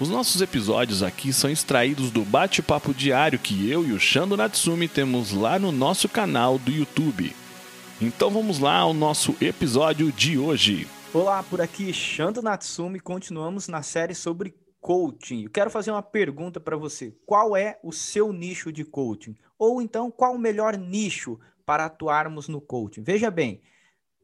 Os nossos episódios aqui são extraídos do bate-papo diário que eu e o Shando Natsumi temos lá no nosso canal do YouTube. Então vamos lá ao nosso episódio de hoje. Olá, por aqui Shando Natsumi, continuamos na série sobre coaching. Eu quero fazer uma pergunta para você. Qual é o seu nicho de coaching? Ou então, qual o melhor nicho para atuarmos no coaching? Veja bem,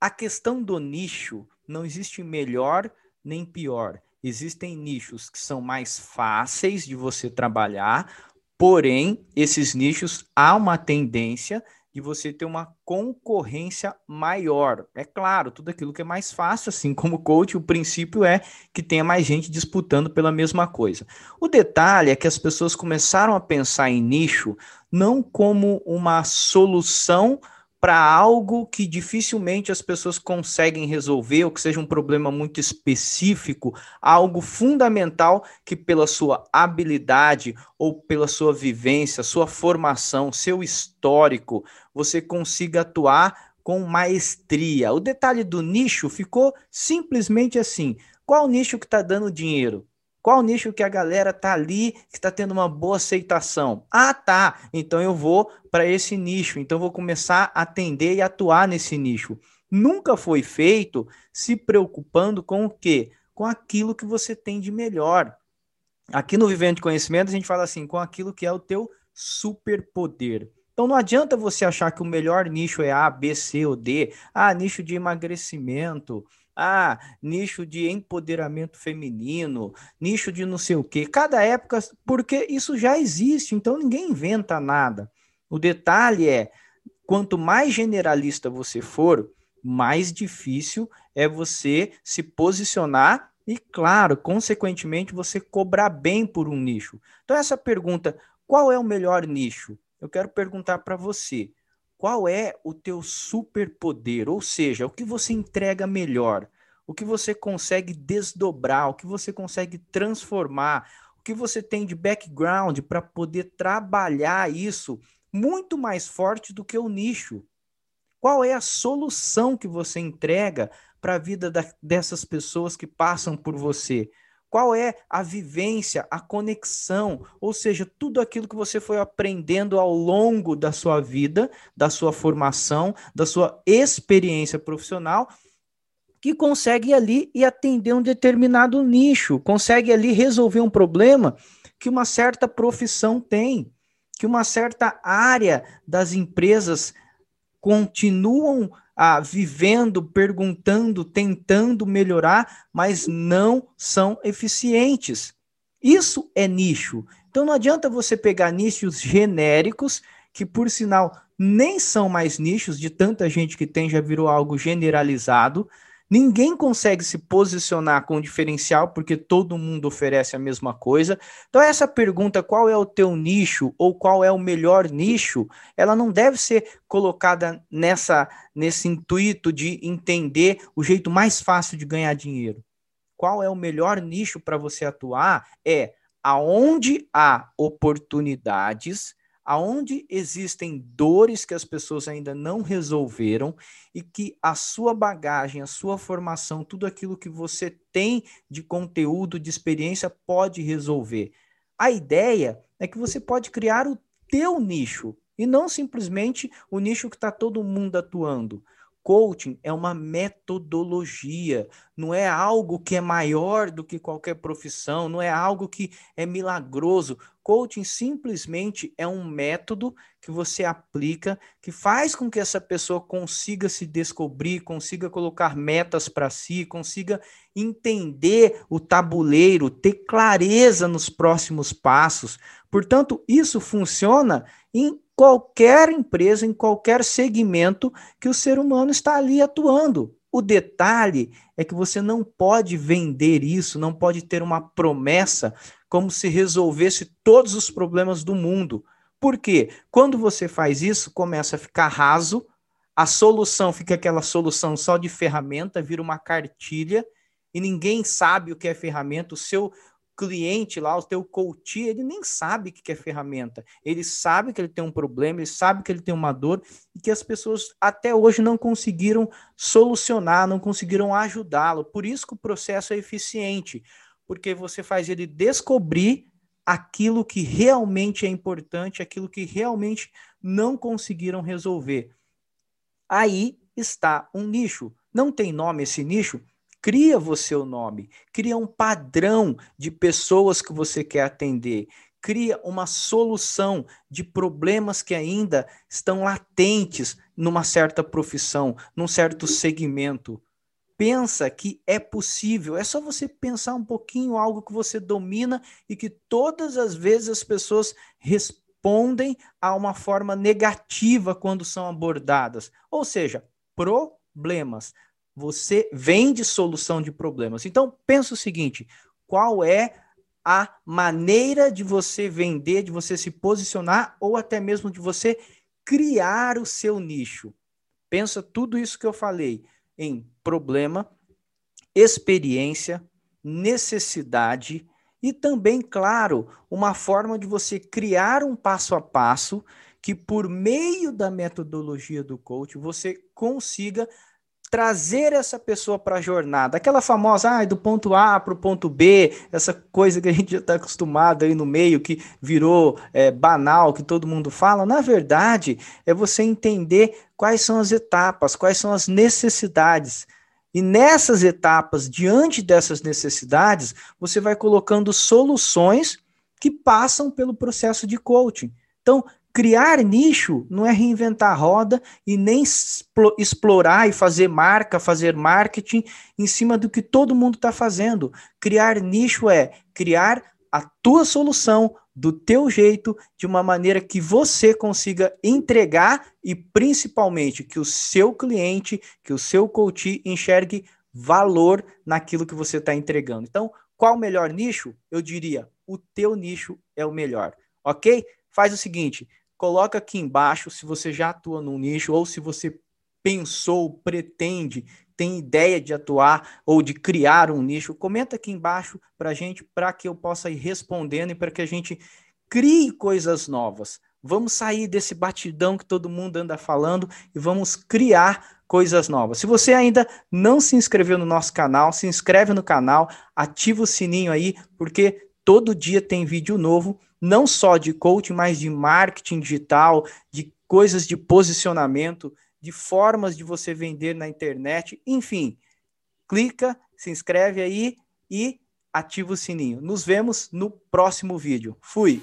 a questão do nicho não existe melhor nem pior existem nichos que são mais fáceis de você trabalhar, porém, esses nichos há uma tendência de você ter uma concorrência maior. É claro, tudo aquilo que é mais fácil, assim como coach, o princípio é que tenha mais gente disputando pela mesma coisa. O detalhe é que as pessoas começaram a pensar em nicho não como uma solução para algo que dificilmente as pessoas conseguem resolver, ou que seja um problema muito específico, algo fundamental que, pela sua habilidade ou pela sua vivência, sua formação, seu histórico, você consiga atuar com maestria. O detalhe do nicho ficou simplesmente assim: qual nicho que está dando dinheiro? Qual nicho que a galera tá ali, que está tendo uma boa aceitação? Ah, tá. Então eu vou para esse nicho. Então eu vou começar a atender e atuar nesse nicho. Nunca foi feito se preocupando com o quê? Com aquilo que você tem de melhor. Aqui no Vivendo de Conhecimento a gente fala assim, com aquilo que é o teu superpoder. Então não adianta você achar que o melhor nicho é A, B, C ou D. Ah, nicho de emagrecimento, ah, nicho de empoderamento feminino, nicho de não sei o quê. Cada época, porque isso já existe, então ninguém inventa nada. O detalhe é, quanto mais generalista você for, mais difícil é você se posicionar e, claro, consequentemente, você cobrar bem por um nicho. Então, essa pergunta, qual é o melhor nicho? Eu quero perguntar para você qual é o teu superpoder, ou seja, o que você entrega melhor, o que você consegue desdobrar, o que você consegue transformar, o que você tem de background para poder trabalhar isso muito mais forte do que o nicho. Qual é a solução que você entrega para a vida da, dessas pessoas que passam por você? Qual é a vivência, a conexão, ou seja, tudo aquilo que você foi aprendendo ao longo da sua vida, da sua formação, da sua experiência profissional, que consegue ali e atender um determinado nicho, consegue ali resolver um problema que uma certa profissão tem, que uma certa área das empresas continuam ah, vivendo, perguntando, tentando melhorar, mas não são eficientes. Isso é nicho. Então não adianta você pegar nichos genéricos, que por sinal nem são mais nichos, de tanta gente que tem, já virou algo generalizado. Ninguém consegue se posicionar com diferencial porque todo mundo oferece a mesma coisa. Então, essa pergunta, qual é o teu nicho ou qual é o melhor nicho, ela não deve ser colocada nessa nesse intuito de entender o jeito mais fácil de ganhar dinheiro. Qual é o melhor nicho para você atuar? É aonde há oportunidades aonde existem dores que as pessoas ainda não resolveram e que a sua bagagem, a sua formação, tudo aquilo que você tem de conteúdo, de experiência pode resolver. A ideia é que você pode criar o teu nicho e não simplesmente o nicho que está todo mundo atuando. Coaching é uma metodologia, não é algo que é maior do que qualquer profissão, não é algo que é milagroso. Coaching simplesmente é um método que você aplica, que faz com que essa pessoa consiga se descobrir, consiga colocar metas para si, consiga entender o tabuleiro, ter clareza nos próximos passos. Portanto, isso funciona em qualquer empresa, em qualquer segmento que o ser humano está ali atuando. O detalhe é que você não pode vender isso, não pode ter uma promessa como se resolvesse todos os problemas do mundo. Por quê? Quando você faz isso, começa a ficar raso, a solução fica aquela solução só de ferramenta, vira uma cartilha e ninguém sabe o que é ferramenta. O seu cliente lá, o teu coach, ele nem sabe o que é ferramenta. Ele sabe que ele tem um problema, ele sabe que ele tem uma dor e que as pessoas até hoje não conseguiram solucionar, não conseguiram ajudá-lo. Por isso que o processo é eficiente, porque você faz ele descobrir aquilo que realmente é importante, aquilo que realmente não conseguiram resolver. Aí está um nicho. Não tem nome esse nicho? Cria você o nome, cria um padrão de pessoas que você quer atender, cria uma solução de problemas que ainda estão latentes numa certa profissão, num certo segmento. Pensa que é possível, é só você pensar um pouquinho algo que você domina e que todas as vezes as pessoas respondem a uma forma negativa quando são abordadas, ou seja, problemas. Você vende solução de problemas. Então, pensa o seguinte: qual é a maneira de você vender, de você se posicionar ou até mesmo de você criar o seu nicho? Pensa tudo isso que eu falei em problema, experiência, necessidade e também, claro, uma forma de você criar um passo a passo que, por meio da metodologia do coach, você consiga trazer essa pessoa para a jornada, aquela famosa, ah, do ponto A para o ponto B, essa coisa que a gente já está acostumado aí no meio, que virou é, banal, que todo mundo fala, na verdade, é você entender quais são as etapas, quais são as necessidades. E nessas etapas, diante dessas necessidades, você vai colocando soluções que passam pelo processo de coaching. Então, Criar nicho não é reinventar a roda e nem explorar e fazer marca, fazer marketing em cima do que todo mundo está fazendo. Criar nicho é criar a tua solução do teu jeito, de uma maneira que você consiga entregar e principalmente que o seu cliente, que o seu coach enxergue valor naquilo que você está entregando. Então, qual o melhor nicho? Eu diria, o teu nicho é o melhor, ok? Faz o seguinte, Coloca aqui embaixo se você já atua num nicho ou se você pensou, pretende, tem ideia de atuar ou de criar um nicho. Comenta aqui embaixo para gente, para que eu possa ir respondendo e para que a gente crie coisas novas. Vamos sair desse batidão que todo mundo anda falando e vamos criar coisas novas. Se você ainda não se inscreveu no nosso canal, se inscreve no canal, ativa o sininho aí, porque todo dia tem vídeo novo não só de coaching, mas de marketing digital, de coisas de posicionamento, de formas de você vender na internet, enfim. Clica, se inscreve aí e ativa o sininho. Nos vemos no próximo vídeo. Fui!